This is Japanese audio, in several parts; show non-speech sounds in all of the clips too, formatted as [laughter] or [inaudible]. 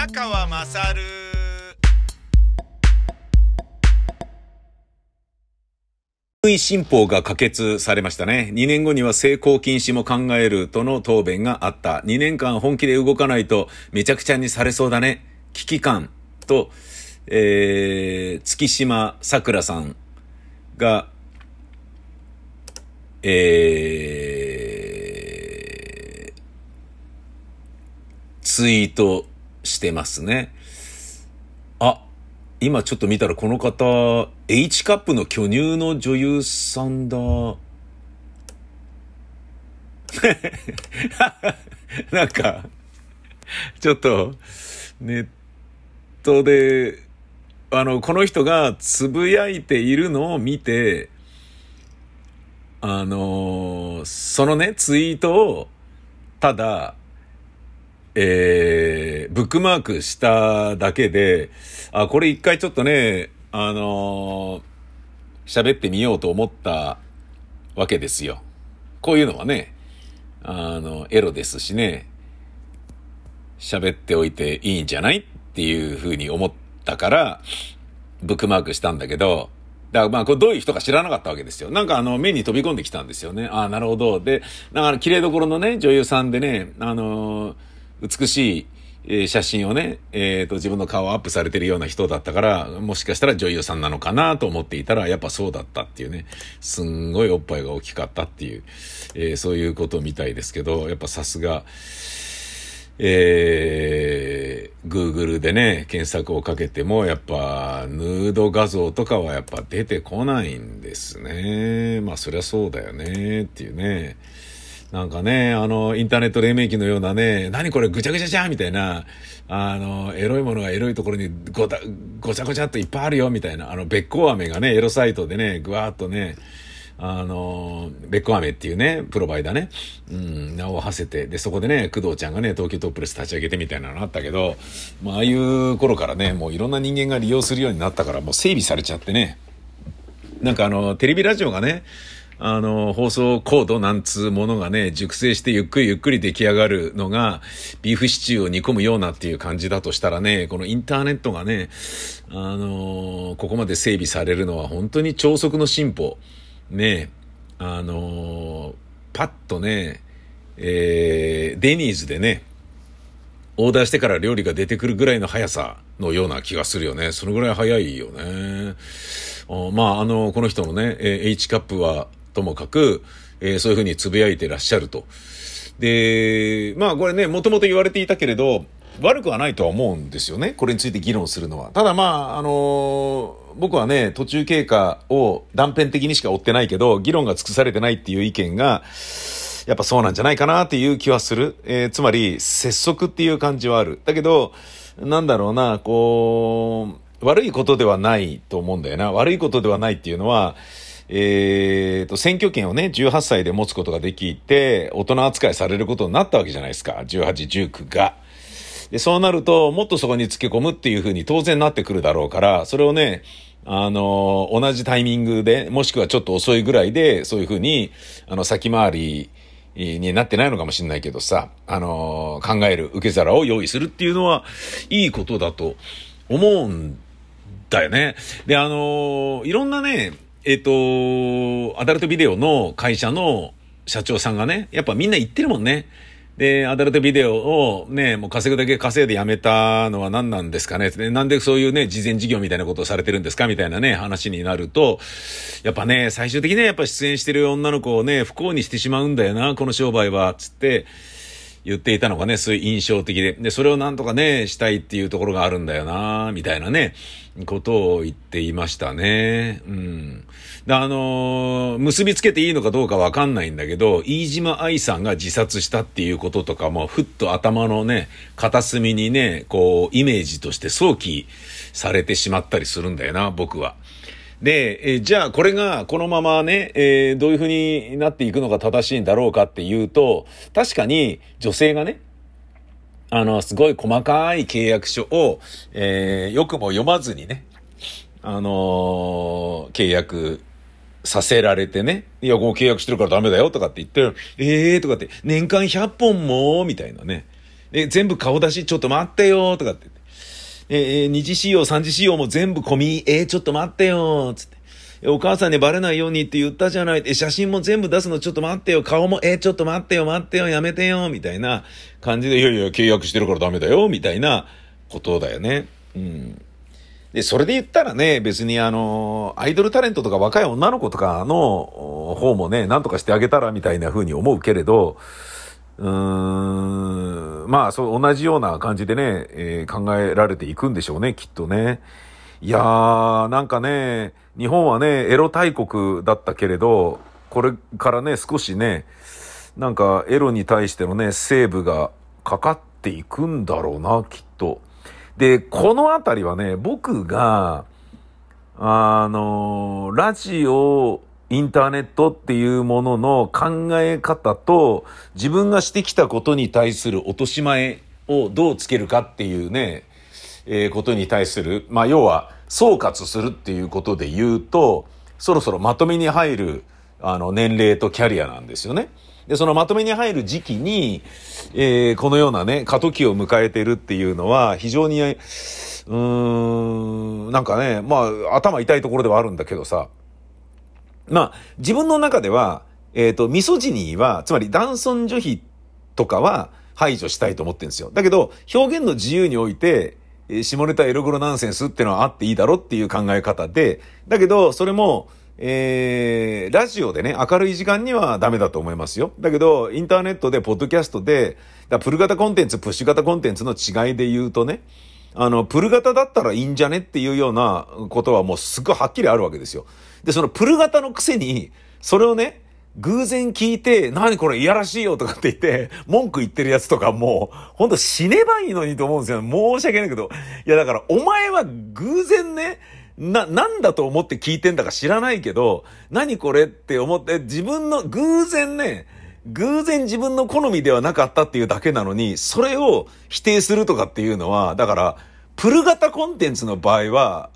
宮川まさる新法が可決されましたね。2年後には成功禁止も考えるとの答弁があった。2年間本気で動かないとめちゃくちゃにされそうだね。危機感と、えー、月島桜さんが、えー、ツイートしてますね。あ、今ちょっと見たらこの方、H カップの巨乳の女優さんだ。[laughs] なんか、ちょっと、ネットで、あの、この人がつぶやいているのを見て、あの、そのね、ツイートを、ただ、えー、ブックマークしただけで、あ、これ一回ちょっとね、あの喋ってみようと思ったわけですよ。こういうのはね、あの、エロですしね、喋っておいていいんじゃないっていうふうに思ったから、ブックマークしたんだけど、だからまあ、これどういう人か知らなかったわけですよ。なんかあの、目に飛び込んできたんですよね。ああ、なるほど。で、だから綺麗どころのね、女優さんでね、あのー美しい、写真をね、えっ、ー、と、自分の顔をアップされてるような人だったから、もしかしたら女優さんなのかなと思っていたら、やっぱそうだったっていうね、すんごいおっぱいが大きかったっていう、えー、そういうことみたいですけど、やっぱさすが、えー、Google でね、検索をかけても、やっぱ、ヌード画像とかはやっぱ出てこないんですね。まあ、そりゃそうだよね、っていうね。なんかね、あの、インターネット黎明期のようなね、何これぐちゃぐちゃじゃんみたいな、あの、エロいものがエロいところにごた、ごちゃごちゃっといっぱいあるよみたいな、あの、べっこう飴がね、エロサイトでね、ぐわーっとね、あの、べっこ飴っていうね、プロバイダーね、うん、名を馳せて、で、そこでね、工藤ちゃんがね、東京トップレス立ち上げてみたいなのあったけど、まあ、ああいう頃からね、もういろんな人間が利用するようになったから、もう整備されちゃってね、なんかあの、テレビラジオがね、あの、放送コードなんつうものがね、熟成してゆっくりゆっくり出来上がるのが、ビーフシチューを煮込むようなっていう感じだとしたらね、このインターネットがね、あの、ここまで整備されるのは本当に超速の進歩。ね、あの、パッとね、えー、デニーズでね、オーダーしてから料理が出てくるぐらいの速さのような気がするよね。そのぐらい速いよね。まあ、あの、この人のね、H カップはともかく、えー、そういうふうにつぶやいてらっしゃると。で、まあこれね、もともと言われていたけれど、悪くはないとは思うんですよね。これについて議論するのは。ただまあ、あのー、僕はね、途中経過を断片的にしか追ってないけど、議論が尽くされてないっていう意見が、やっぱそうなんじゃないかなっていう気はする。えー、つまり、拙速っていう感じはある。だけど、なんだろうな、こう、悪いことではないと思うんだよな。悪いことではないっていうのは、えー、と、選挙権をね、18歳で持つことができて、大人扱いされることになったわけじゃないですか。18、19が。で、そうなると、もっとそこにつけ込むっていうふうに当然なってくるだろうから、それをね、あの、同じタイミングで、もしくはちょっと遅いぐらいで、そういうふうに、あの、先回りになってないのかもしれないけどさ、あの、考える受け皿を用意するっていうのは、いいことだと思うんだよね。で、あの、いろんなね、えっ、ー、と、アダルトビデオの会社の社長さんがね、やっぱみんな言ってるもんね。で、アダルトビデオをね、もう稼ぐだけ稼いでやめたのは何なんですかね。でなんでそういうね、事前事業みたいなことをされてるんですかみたいなね、話になると、やっぱね、最終的にね、やっぱ出演してる女の子をね、不幸にしてしまうんだよな、この商売は、つって、言っていたのがね、そういう印象的で、で、それをなんとかね、したいっていうところがあるんだよな、みたいなね、ことを言っていましたね。うん。で、あのー、結びつけていいのかどうかわかんないんだけど、飯島愛さんが自殺したっていうこととかも、ふっと頭のね、片隅にね、こう、イメージとして想起されてしまったりするんだよな、僕は。で、えじゃあこれがこのままね、えー、どういうふうになっていくのが正しいんだろうかっていうと、確かに女性がね、あの、すごい細かい契約書を、えー、よくも読まずにね、あのー、契約させられてね、いや、こう契約してるからダメだよとかって言って、ええー、とかって、年間100本もみたいなね。で、全部顔出し、ちょっと待ってよとかってえー、二次仕様、三次仕様も全部込み、えー、ちょっと待ってよつって。お母さんにバレないようにって言ったじゃない。え、写真も全部出すのちょっと待ってよ。顔も、え、ちょっと待ってよ、待ってよ、やめてよ、みたいな感じで、いやいや、契約してるからダメだよ、みたいなことだよね。うん。で、それで言ったらね、別にあの、アイドルタレントとか若い女の子とかの方もね、なんとかしてあげたらみたいな風に思うけれど、うーん、まあ、そう、同じような感じでね、えー、考えられていくんでしょうね、きっとね。いやー、なんかね、日本はね、エロ大国だったけれど、これからね、少しね、なんかエロに対してのね、セーブがかかっていくんだろうな、きっと。で、このあたりはね、僕が、あの、ラジオ、インターネットっていうものの考え方と、自分がしてきたことに対する落とし前をどうつけるかっていうね、えー、ことに対する、まあ、要は、総括するっていうことで言うと、そろそろまとめに入る、あの、年齢とキャリアなんですよね。で、そのまとめに入る時期に、えー、このようなね、過渡期を迎えてるっていうのは、非常に、うーん、なんかね、まあ、頭痛いところではあるんだけどさ、まあ、自分の中では、えっ、ー、と、ミソジニーは、つまり男尊女卑とかは排除したいと思ってるんですよ。だけど、表現の自由において、え下ネタエログロナンセンスってのはあっていいだろっていう考え方で、だけど、それも、えー、ラジオでね、明るい時間にはダメだと思いますよ。だけど、インターネットで、ポッドキャストで、だプル型コンテンツ、プッシュ型コンテンツの違いで言うとね、あの、プル型だったらいいんじゃねっていうようなことはもうすっごいはっきりあるわけですよ。で、そのプル型のくせに、それをね、偶然聞いて、何これいやらしいよとかって言って、文句言ってるやつとかもう、ほんと死ねばいいのにと思うんですよ。申し訳ないけど。いやだから、お前は偶然ね、な、なんだと思って聞いてんだか知らないけど、何これって思って、自分の、偶然ね、偶然自分の好みではなかったっていうだけなのに、それを否定するとかっていうのは、だから、プル型コンテンツの場合は、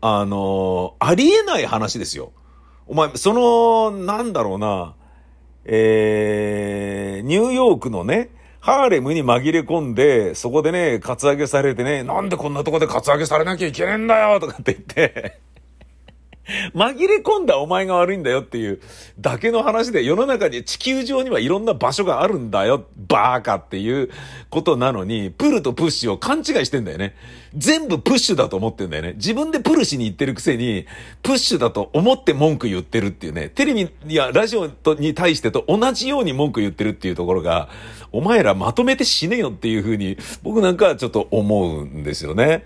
あの、ありえない話ですよ。お前、その、なんだろうな、えー、ニューヨークのね、ハーレムに紛れ込んで、そこでね、カツアゲされてね、なんでこんなとこでカツアゲされなきゃいけねえんだよとかって言って。[laughs] 紛れ込んだお前が悪いんだよっていうだけの話で世の中に地球上にはいろんな場所があるんだよ、バーカっていうことなのに、プルとプッシュを勘違いしてんだよね。全部プッシュだと思ってんだよね。自分でプルしに行ってるくせに、プッシュだと思って文句言ってるっていうね。テレビやラジオとに対してと同じように文句言ってるっていうところが、お前らまとめて死ねよっていうふうに、僕なんかはちょっと思うんですよね。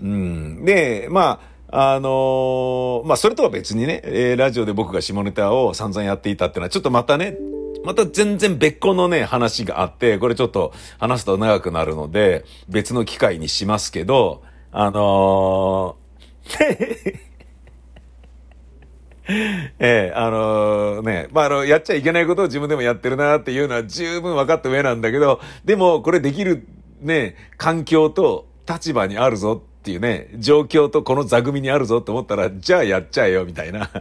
うん。で、まあ、あのー、まあ、それとは別にね、えー、ラジオで僕が下ネタを散々やっていたっていうのは、ちょっとまたね、また全然別個のね、話があって、これちょっと話すと長くなるので、別の機会にしますけど、あのー [laughs] ええあのー、ね、まあ、あの、やっちゃいけないことを自分でもやってるなっていうのは十分分かった上なんだけど、でも、これできるね、環境と立場にあるぞっていうね、状況とこの座組にあるぞと思ったら、じゃあやっちゃえよ、みたいな。[laughs]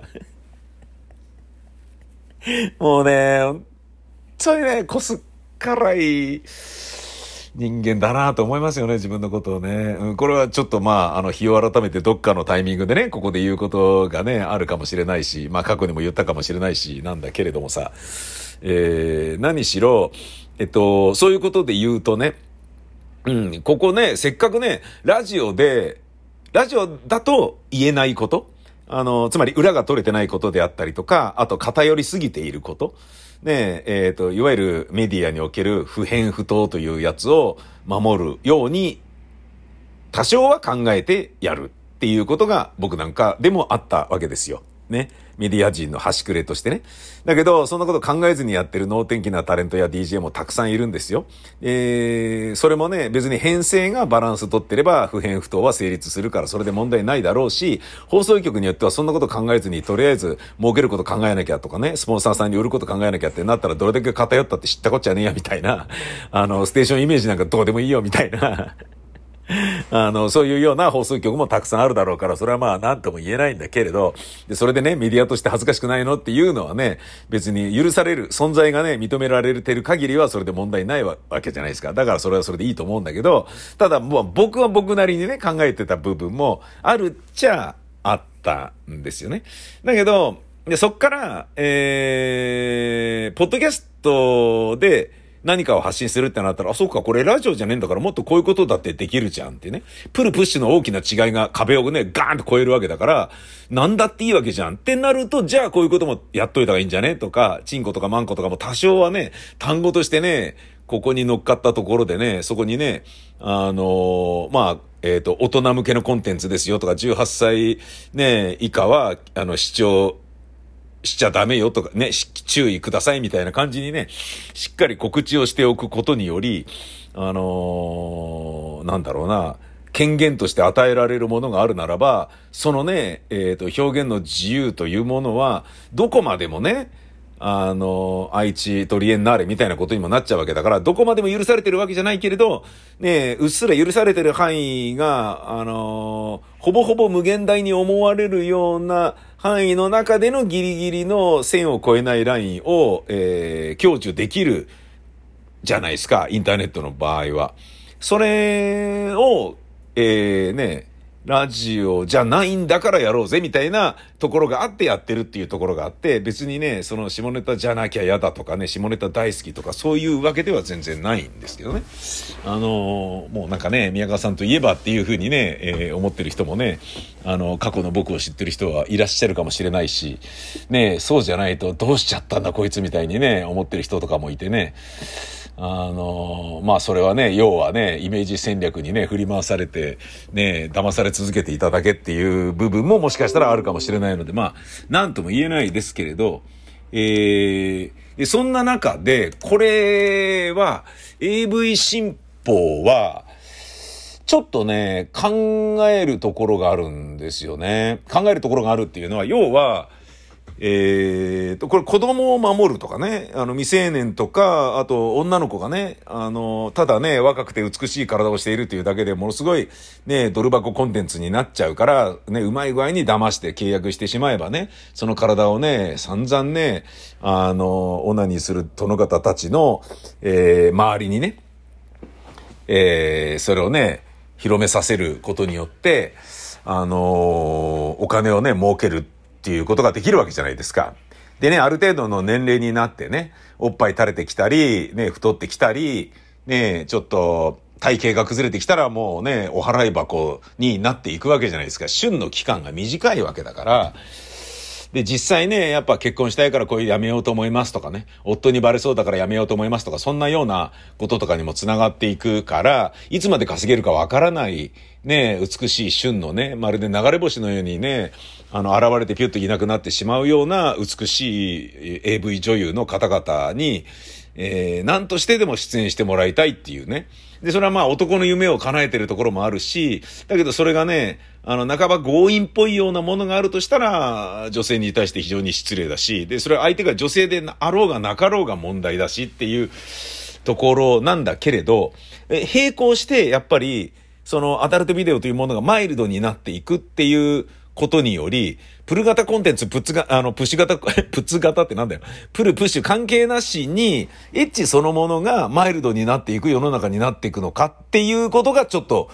もうね、本当にね、こすっからい人間だなと思いますよね、自分のことをね。うん、これはちょっとまあ、あの、日を改めてどっかのタイミングでね、ここで言うことがね、あるかもしれないし、まあ過去にも言ったかもしれないし、なんだけれどもさ、えー、何しろ、えっと、そういうことで言うとね、うん、ここね、せっかくね、ラジオで、ラジオだと言えないこと、あの、つまり裏が取れてないことであったりとか、あと偏りすぎていること、ねえ、えっ、ー、と、いわゆるメディアにおける不変不当というやつを守るように、多少は考えてやるっていうことが僕なんかでもあったわけですよ。ね。メディア人の端くれとしてね。だけど、そんなこと考えずにやってる能天気なタレントや DJ もたくさんいるんですよ。えー、それもね、別に編成がバランス取ってれば、不変不当は成立するから、それで問題ないだろうし、放送局によってはそんなこと考えずに、とりあえず、儲けること考えなきゃとかね、スポンサーさんに売ること考えなきゃってなったら、どれだけ偏ったって知ったこっちゃねえや、みたいな。あの、ステーションイメージなんかどうでもいいよ、みたいな。[laughs] あの、そういうような放送局もたくさんあるだろうから、それはまあ何とも言えないんだけれど、で、それでね、メディアとして恥ずかしくないのっていうのはね、別に許される、存在がね、認められてる限りはそれで問題ないわけじゃないですか。だからそれはそれでいいと思うんだけど、ただもう僕は僕なりにね、考えてた部分もあるっちゃあったんですよね。だけど、で、そっから、えー、ポッドキャストで、何かを発信するってなったら、あ、そうか、これラジオじゃねえんだからもっとこういうことだってできるじゃんってね。プルプッシュの大きな違いが壁をね、ガーンと超えるわけだから、なんだっていいわけじゃんってなると、じゃあこういうこともやっといた方がいいんじゃねとか、チンコとかマンコとかも多少はね、単語としてね、ここに乗っかったところでね、そこにね、あのー、まあ、えっ、ー、と、大人向けのコンテンツですよとか、18歳ね、以下は、あの、視聴しちゃダメよとかね、注意くださいみたいな感じにね、しっかり告知をしておくことにより、あのー、なんだろうな、権限として与えられるものがあるならば、そのね、えっ、ー、と、表現の自由というものは、どこまでもね、あの、愛知トリエンナーレみたいなことにもなっちゃうわけだから、どこまでも許されてるわけじゃないけれど、ねえうっすら許されてる範囲が、あの、ほぼほぼ無限大に思われるような範囲の中でのギリギリの線を越えないラインを、えー、享受できるじゃないですか、インターネットの場合は。それを、えー、ね、ラジオじゃないんだからやろうぜみたいなところがあってやってるっていうところがあって、別にね、その下ネタじゃなきゃ嫌だとかね、下ネタ大好きとかそういうわけでは全然ないんですけどね。あのー、もうなんかね、宮川さんといえばっていうふうにね、えー、思ってる人もね、あの、過去の僕を知ってる人はいらっしゃるかもしれないし、ね、そうじゃないとどうしちゃったんだこいつみたいにね、思ってる人とかもいてね、あの、まあそれはね、要はね、イメージ戦略にね、振り回されて、ね、騙され続けていただけっていう部分ももしかしたらあるかもしれないので、まあ、なんとも言えないですけれど、えー、そんな中で、これは、AV 新法は、ちょっとね、考えるところがあるんですよね。考えるところがあるっていうのは、要は、えーと、これ子供を守るとかね、あの未成年とか、あと女の子がね、あの、ただね、若くて美しい体をしているというだけでものすごいね、ドル箱コンテンツになっちゃうから、ね、うまい具合に騙して契約してしまえばね、その体をね、散々ね、あの、オナニーする殿方たちの、えー、周りにね、えー、それをね、広めさせることによって、あのお金をね、儲けるっていうことができるわけじゃないですか。でね、ある程度の年齢になってね、おっぱい垂れてきたり、ね、太ってきたり、ね、ちょっと体型が崩れてきたらもうね、お払い箱になっていくわけじゃないですか。旬の期間が短いわけだから、で、実際ね、やっぱ結婚したいからこういうやめようと思いますとかね、夫にバレそうだからやめようと思いますとか、そんなようなこととかにも繋がっていくから、いつまで稼げるかわからない、ね、美しい旬のね、まるで流れ星のようにね、あの、現れてピュッといなくなってしまうような美しい AV 女優の方々に、えー、何としてでも出演してもらいたいっていうね。で、それはまあ男の夢を叶えてるところもあるし、だけどそれがね、あの、半ば強引っぽいようなものがあるとしたら、女性に対して非常に失礼だし、で、それは相手が女性であろうがなかろうが問題だしっていうところなんだけれど、え並行してやっぱり、そのアダルトビデオというものがマイルドになっていくっていうことにより、プル型コンテンツ、プッツが、あの、プッシュ型、[laughs] プッツ型ってなんだよ。プル、プッシュ関係なしに、エッチそのものがマイルドになっていく世の中になっていくのかっていうことがちょっと、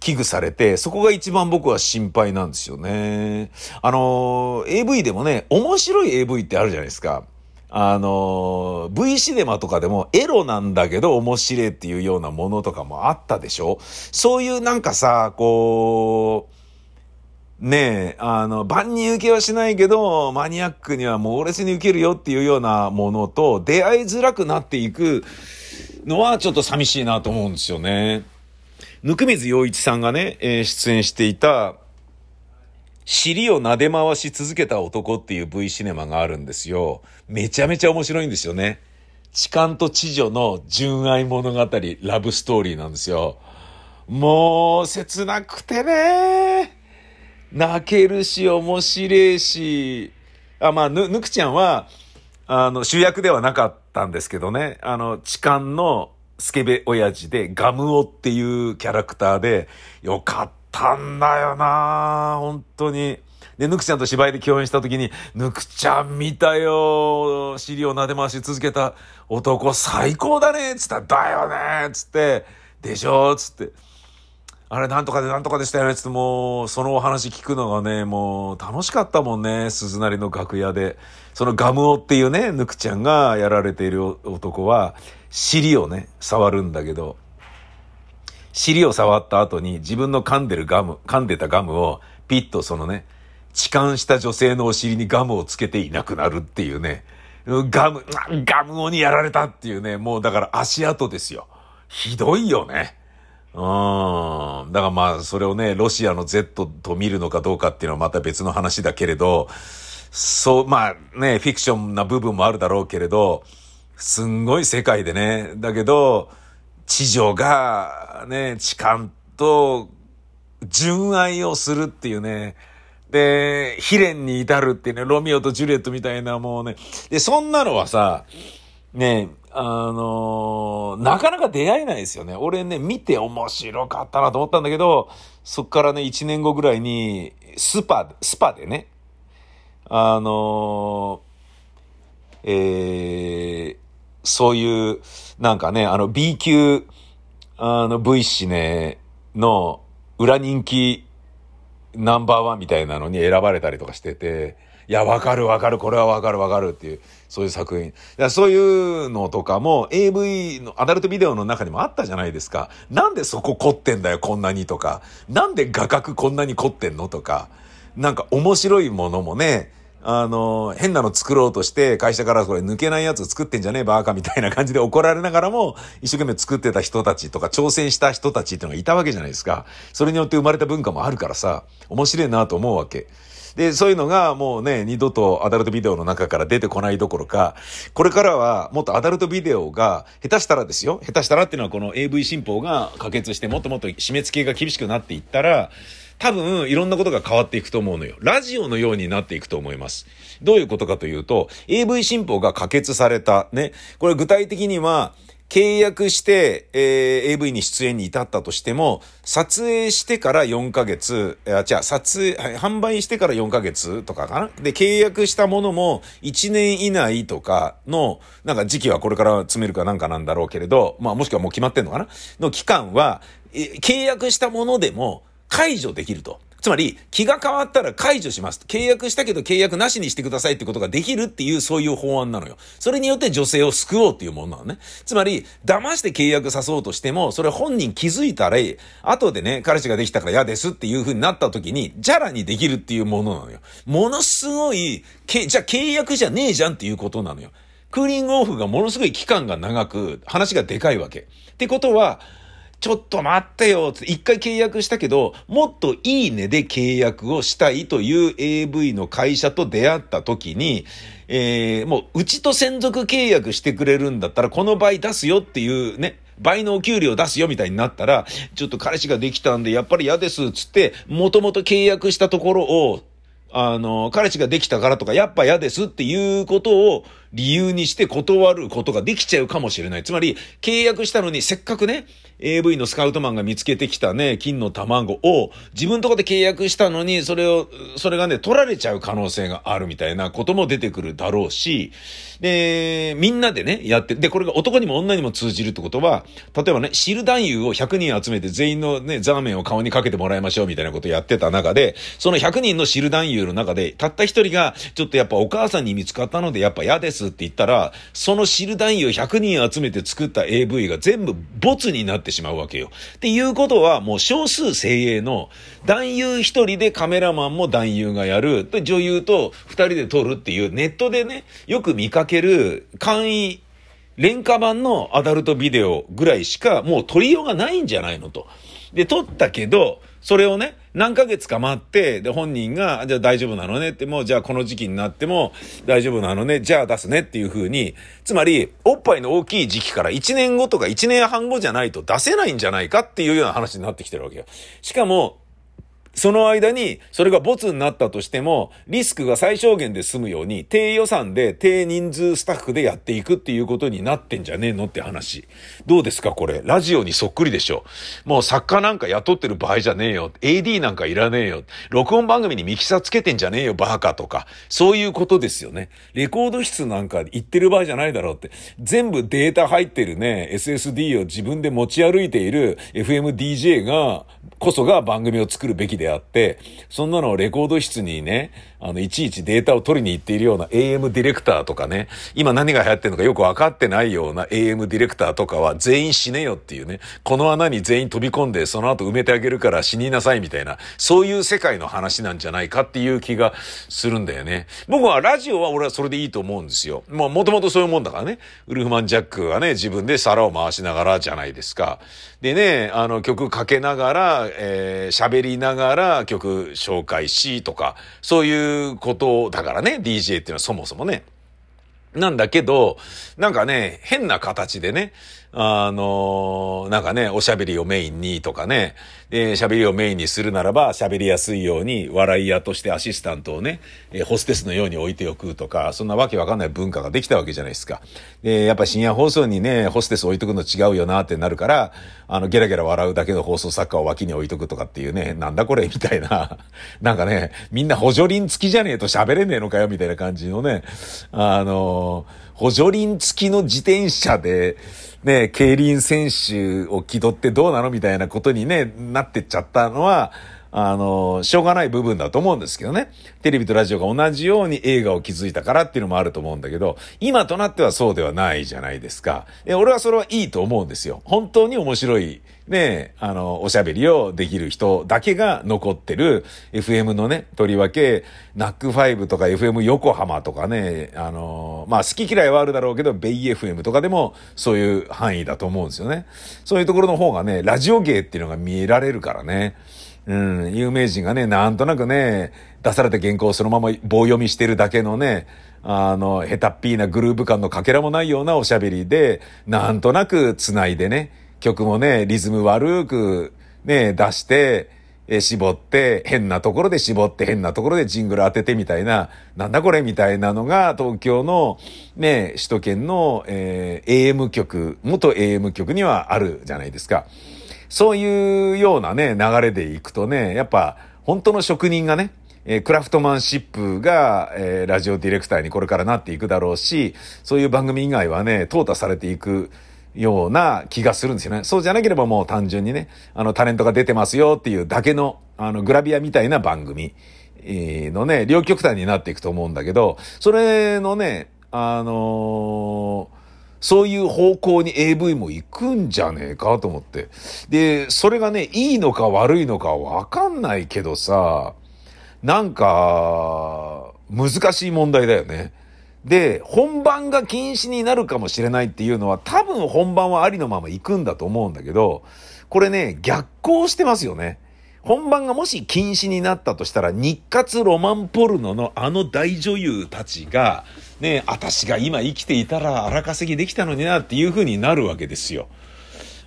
危惧されて、そこが一番僕は心配なんですよね。あの、AV でもね、面白い AV ってあるじゃないですか。あの、V シネマとかでもエロなんだけど面白いっていうようなものとかもあったでしょそういうなんかさ、こう、ねえ、あの、万人受けはしないけど、マニアックには猛烈に受けるよっていうようなものと出会いづらくなっていくのはちょっと寂しいなと思うんですよね。ぬくみず洋一さんがね、えー、出演していた、尻を撫で回し続けた男っていう V シネマがあるんですよ。めちゃめちゃ面白いんですよね。痴漢と知女の純愛物語、ラブストーリーなんですよ。もう、切なくてね泣けるし、面白いし、あ、まあ、ぬ、ぬくちゃんは、あの、主役ではなかったんですけどね、あの、痴漢のスケベ親父で、ガムオっていうキャラクターで、よかったんだよな本当に。で、ぬくちゃんと芝居で共演した時に、ぬくちゃん見たよ尻を撫で回し続けた男最高だねつったら、だよねつって、でしょつって。あれなんとかでなんとかでしたよねつってもう、そのお話聞くのがね、もう楽しかったもんね、鈴なりの楽屋で。そのガムオっていうね、ぬくちゃんがやられている男は、尻をね、触るんだけど、尻を触った後に自分の噛んでるガム、噛んでたガムをピッとそのね、痴漢した女性のお尻にガムをつけていなくなるっていうね、ガム、ガムをにやられたっていうね、もうだから足跡ですよ。ひどいよね。うん。だからまあ、それをね、ロシアの Z と見るのかどうかっていうのはまた別の話だけれど、そう、まあね、フィクションな部分もあるだろうけれど、すんごい世界でね、だけど、痴女がね、痴漢と純愛をするっていうね、で、悲恋に至るっていうね、ロミオとジュリエットみたいなもうね、で、そんなのはさ、ね、あのー、なかなか出会えないですよね。俺ね、見て面白かったなと思ったんだけど、そっからね、1年後ぐらいに、スパ、スパでね、あのー、えー、そういう、なんかね、あの B 級、あの V 氏ね、の裏人気ナンバーワンみたいなのに選ばれたりとかしてて、いや、わかるわかる、これはわかるわかるっていう、そういう作品。そういうのとかも AV のアダルトビデオの中にもあったじゃないですか。なんでそこ凝ってんだよ、こんなにとか。なんで画角こんなに凝ってんのとか。なんか面白いものもね、あの、変なの作ろうとして会社からこれ抜けないやつ作ってんじゃねえバーカみたいな感じで怒られながらも一生懸命作ってた人たちとか挑戦した人たちっていうのがいたわけじゃないですか。それによって生まれた文化もあるからさ、面白いなと思うわけ。で、そういうのがもうね、二度とアダルトビデオの中から出てこないどころか、これからはもっとアダルトビデオが、下手したらですよ、下手したらっていうのはこの AV 新法が可決してもっともっと締め付けが厳しくなっていったら、多分いろんなことが変わっていくと思うのよ。ラジオのようになっていくと思います。どういうことかというと、AV 新法が可決された。ね。これ具体的には、契約して、えー、AV に出演に至ったとしても、撮影してから4ヶ月、あ、じゃあ、撮影、販売してから4ヶ月とかかな？で、契約したものも1年以内とかの、なんか時期はこれから詰めるかなんかなんだろうけれど、まあもしくはもう決まってんのかな？の期間は、契約したものでも、解除できると。つまり、気が変わったら解除します。契約したけど契約なしにしてくださいってことができるっていうそういう法案なのよ。それによって女性を救おうっていうものなのね。つまり、騙して契約さそうとしても、それ本人気づいたら、後でね、彼氏ができたから嫌ですっていう風になった時に、じゃらにできるっていうものなのよ。ものすごい、け、じゃあ契約じゃねえじゃんっていうことなのよ。クーリングオフがものすごい期間が長く、話がでかいわけ。ってことは、ちょっと待ってよって一回契約したけど、もっといい値で契約をしたいという AV の会社と出会った時に、えー、もう、うちと専属契約してくれるんだったら、この倍出すよっていうね、倍のお給料出すよみたいになったら、ちょっと彼氏ができたんで、やっぱり嫌です、つって、もともと契約したところを、あの、彼氏ができたからとか、やっぱ嫌ですっていうことを理由にして断ることができちゃうかもしれない。つまり、契約したのにせっかくね、AV のスカウトマンが見つけてきたね、金の卵を自分とこで契約したのに、それを、それがね、取られちゃう可能性があるみたいなことも出てくるだろうし、で、みんなでね、やって、で、これが男にも女にも通じるってことは、例えばね、汁男優を100人集めて全員のね、ザーメンを顔にかけてもらいましょうみたいなことやってた中で、その100人の汁男優の中で、たった一人が、ちょっとやっぱお母さんに見つかったので、やっぱ嫌ですって言ったら、その汁男優100人集めて作った AV が全部ボツになってしまうわけよ。っていうことは、もう少数精鋭の男優一人でカメラマンも男優がやる、女優と二人で撮るっていうネットでね、よく見かける簡易廉価版のアダルトビデオぐらいしかもう撮りようがないんじゃないのと。で、撮ったけど、それをね、何ヶ月か待って、で、本人が、じゃあ大丈夫なのね？って、もう、じゃあこの時期になっても大丈夫なのね、じゃあ出すね？っていう風に、つまり、おっぱいの大きい時期から1年後とか1年半後じゃないと出せないんじゃないかっていうような話になってきてるわけよ。しかも、その間に、それがボツになったとしても、リスクが最小限で済むように、低予算で低人数スタッフでやっていくっていうことになってんじゃねえのって話。どうですかこれ。ラジオにそっくりでしょ。もう作家なんか雇ってる場合じゃねえよ。AD なんかいらねえよ。録音番組にミキサーつけてんじゃねえよ、バーカとか。そういうことですよね。レコード室なんか行ってる場合じゃないだろうって。全部データ入ってるね、SSD を自分で持ち歩いている FMDJ が、こそが番組を作るべきであって、そんなのをレコード室にね、あの、いちいちデータを取りに行っているような AM ディレクターとかね、今何が流行ってるのかよくわかってないような AM ディレクターとかは全員死ねよっていうね、この穴に全員飛び込んでその後埋めてあげるから死になさいみたいな、そういう世界の話なんじゃないかっていう気がするんだよね。僕はラジオは俺はそれでいいと思うんですよ。まあもともとそういうもんだからね。ウルフマン・ジャックはね、自分で皿を回しながらじゃないですか。でね、あの曲かけながら、えー、喋りながら曲紹介しとか、そういうことだからね、DJ っていうのはそもそもね。なんだけど、なんかね、変な形でね、あのなんかね、おしゃべりをメインにとかね、えー、喋りをメインにするならば、喋りやすいように、笑い屋としてアシスタントをね、えー、ホステスのように置いておくとか、そんなわけわかんない文化ができたわけじゃないですか。で、やっぱ深夜放送にね、ホステス置いとくの違うよなってなるから、あの、ゲラゲラ笑うだけの放送作家を脇に置いとくとかっていうね、なんだこれみたいな、[laughs] なんかね、みんな補助輪付きじゃねえと喋れねえのかよみたいな感じのね、あの補助輪付きの自転車で、ね、競輪選手を気取ってどうなのみたいなことにね、なってっちゃったのは、あの、しょうがない部分だと思うんですけどね。テレビとラジオが同じように映画を築いたからっていうのもあると思うんだけど、今となってはそうではないじゃないですか。俺はそれはいいと思うんですよ。本当に面白い、ね、あの、おしゃべりをできる人だけが残ってる FM のね、とりわけ、ナックファイブとか FM 横浜とかね、あの、まあ好き嫌いはあるだろうけど、ベイ FM とかでもそういう範囲だと思うんですよね。そういうところの方がね、ラジオ芸っていうのが見えられるからね。うん、有名人がね、なんとなくね、出された原稿をそのまま棒読みしてるだけのね、あの、下手っぴーなグルーヴ感のかけらもないようなおしゃべりで、なんとなく繋いでね、曲もね、リズム悪くね、出して、え、絞って、変なところで絞って、変なところでジングル当ててみたいな、なんだこれみたいなのが、東京の、ね、首都圏の、えー、AM 局、元 AM 局にはあるじゃないですか。そういうようなね、流れでいくとね、やっぱ、本当の職人がね、えー、クラフトマンシップが、えー、ラジオディレクターにこれからなっていくだろうし、そういう番組以外はね、淘汰されていくような気がするんですよね。そうじゃなければもう単純にね、あの、タレントが出てますよっていうだけの、あの、グラビアみたいな番組のね、両極端になっていくと思うんだけど、それのね、あのーそういう方向に AV も行くんじゃねえかと思って。で、それがね、いいのか悪いのかわかんないけどさ、なんか、難しい問題だよね。で、本番が禁止になるかもしれないっていうのは多分本番はありのまま行くんだと思うんだけど、これね、逆行してますよね。本番がもし禁止になったとしたら、日活ロマンポルノのあの大女優たちが、ね、私が今生きていたら荒稼ぎできたのになっていう風になるわけですよ。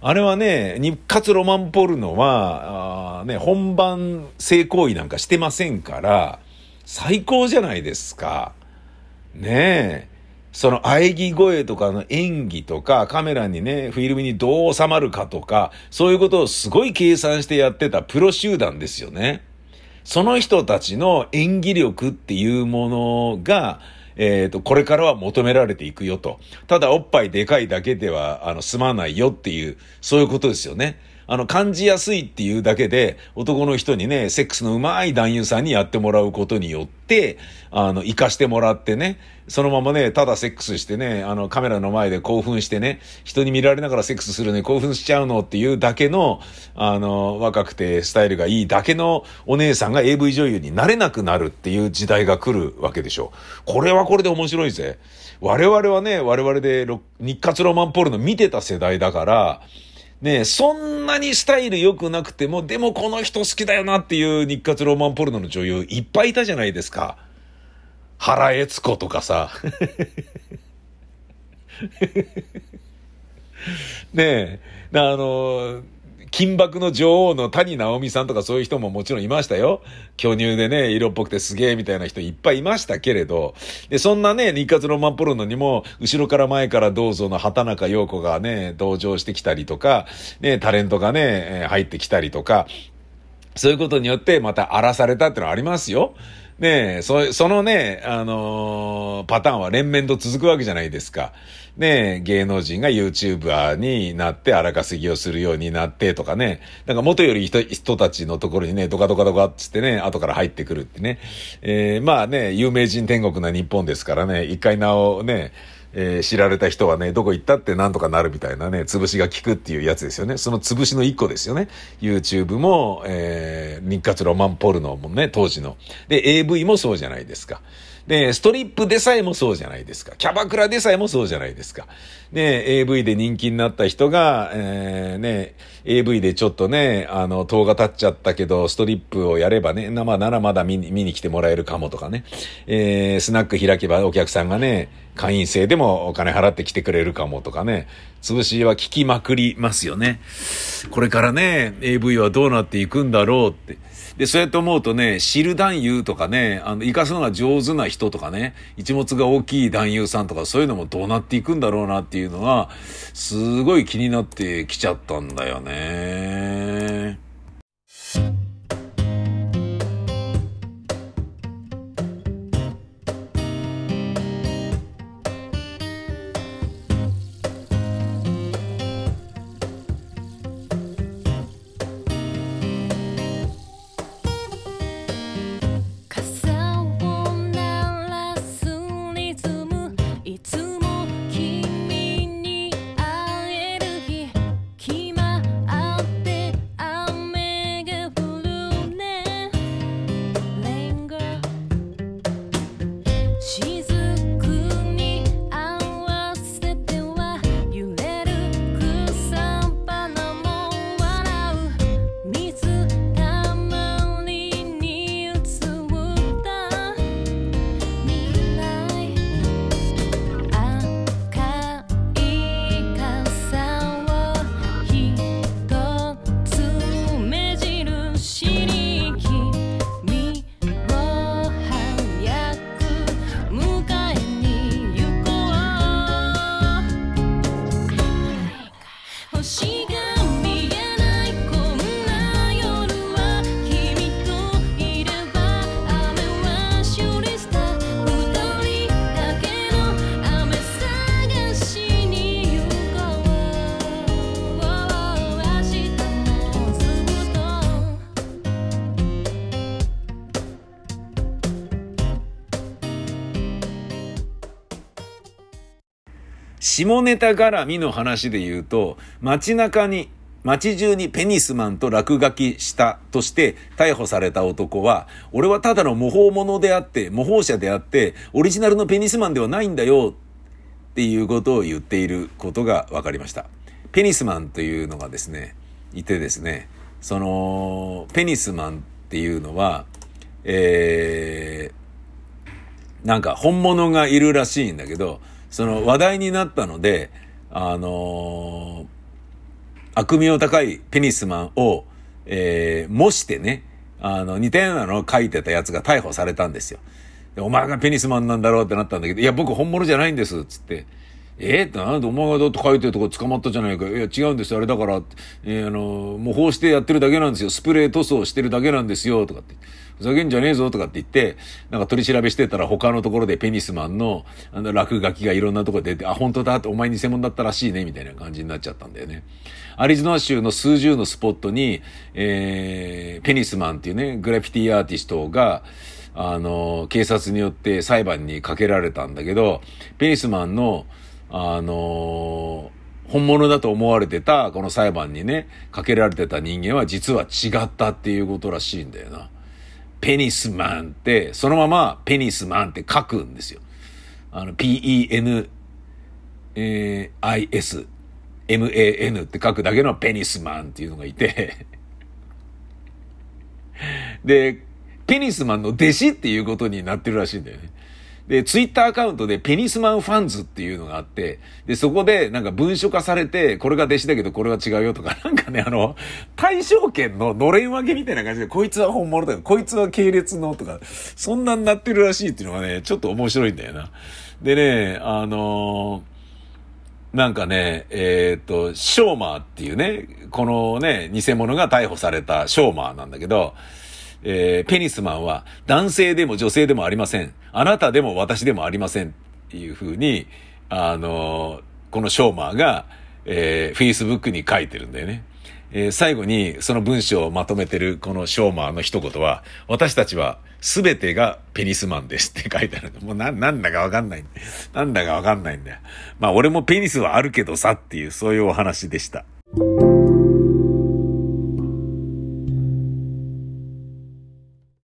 あれはね、日活ロマンポルノは、あね、本番性行為なんかしてませんから、最高じゃないですか。ねえ。その喘ぎ声とかの演技とか、カメラにね、フィルムにどう収まるかとか、そういうことをすごい計算してやってたプロ集団ですよね。その人たちの演技力っていうものが、えっ、ー、と、これからは求められていくよと。ただおっぱいでかいだけでは、あの、済まないよっていう、そういうことですよね。あの、感じやすいっていうだけで、男の人にね、セックスの上手い男優さんにやってもらうことによって、あの、活かしてもらってね、そのままね、ただセックスしてね、あの、カメラの前で興奮してね、人に見られながらセックスするのに興奮しちゃうのっていうだけの、あの、若くてスタイルがいいだけのお姉さんが AV 女優になれなくなるっていう時代が来るわけでしょ。これはこれで面白いぜ。我々はね、我々で日活ロマンポルノ見てた世代だから、ねそんなにスタイル良くなくても、でもこの人好きだよなっていう日活ロマンポルノの女優いっぱいいたじゃないですか。原悦子とかさ。[laughs] ねえ、あの、金箔の女王の谷直美さんとかそういう人ももちろんいましたよ。巨乳でね、色っぽくてすげえみたいな人いっぱいいましたけれど、で、そんなね、日活ロマンポルノにも、後ろから前からどうぞの畑中陽子がね、登場してきたりとか、ね、タレントがね、入ってきたりとか、そういうことによってまた荒らされたってのはありますよ。ねえ、そ、そのね、あのー、パターンは連綿と続くわけじゃないですか。ね、芸能人が YouTuber になって荒稼ぎをするようになってとかね。なんか元より人、人たちのところにね、ドカドカドカっつってね、後から入ってくるってね。えー、まあね、有名人天国な日本ですからね、一回名をね、えー、知られた人はね、どこ行ったってなんとかなるみたいなね、潰しが効くっていうやつですよね。その潰しの一個ですよね。YouTube も、えー、日活ロマンポルノもね、当時の。で、AV もそうじゃないですか。で、ストリップでさえもそうじゃないですか。キャバクラでさえもそうじゃないですか。で、AV で人気になった人が、えー、ね、AV でちょっとね、あの、塔が立っちゃったけど、ストリップをやればね、まあ、ならまだ見に見に来てもらえるかもとかね。えー、スナック開けばお客さんがね、会員制でもお金払って来てくれるかもとかね。潰しは聞きまくりますよね。これからね、AV はどうなっていくんだろうって。で、そうやって思うとね、知る男優とかね、あの、生かすのが上手な人とかね、一物が大きい男優さんとかそういうのもどうなっていくんだろうなっていうのが、すごい気になってきちゃったんだよね。下ネタ絡みの話で言うと、街中に、街中にペニスマンと落書きしたとして逮捕された男は、俺はただの模倣者であって、模倣者であって、オリジナルのペニスマンではないんだよっていうことを言っていることが分かりました。ペニスマンというのがですね、いてですね、その、ペニスマンっていうのは、えー、なんか本物がいるらしいんだけど、その話題になったので、あのー、悪名高いペニスマンを、えー、模してね、あの、似たようなのを書いてたやつが逮捕されたんですよ。でお前がペニスマンなんだろうってなったんだけど、いや、僕本物じゃないんです、つって。えー、ってなんでお前がだって書いてるとこ捕まったじゃないか。いや、違うんですよ。あれだから、えー、あの、模倣してやってるだけなんですよ。スプレー塗装してるだけなんですよ。とかって。ふざけんじゃねえぞとかって言って、なんか取り調べしてたら他のところでペニスマンのあの落書きがいろんなとこで出て、あ、本当だってお前偽物だったらしいね、みたいな感じになっちゃったんだよね。アリゾナ州の数十のスポットに、えー、ペニスマンっていうね、グラフィティアーティストが、あの、警察によって裁判にかけられたんだけど、ペニスマンの、あの本物だと思われてた、この裁判にね、かけられてた人間は実は違ったっていうことらしいんだよな。ペニスマンって、そのままペニスマンって書くんですよ。あの、p-e-n-i-s、m-a-n って書くだけのペニスマンっていうのがいてで、ペニスマンの弟子っていうことになってるらしいんだよね。で、ツイッターアカウントでペニスマンファンズっていうのがあって、で、そこでなんか文書化されて、これが弟子だけどこれは違うよとか、[laughs] なんかね、あの、対象権ののれん分けみたいな感じで、こいつは本物とか、こいつは系列のとか、そんなになってるらしいっていうのがね、ちょっと面白いんだよな。でね、あのー、なんかね、えっ、と、ショーマーっていうね、このね、偽物が逮捕されたショーマーなんだけど、えー、ペニスマンは男性でも女性でもありません。あなたでも私でもありません。っていうふうに、あのー、このショーマーが、えー、Facebook に書いてるんだよね。えー、最後にその文章をまとめてるこのショーマーの一言は、私たちは全てがペニスマンですって書いてある。もうな、なんだかわかんない。なんだかわかんないんだよ。まあ俺もペニスはあるけどさっていうそういうお話でした。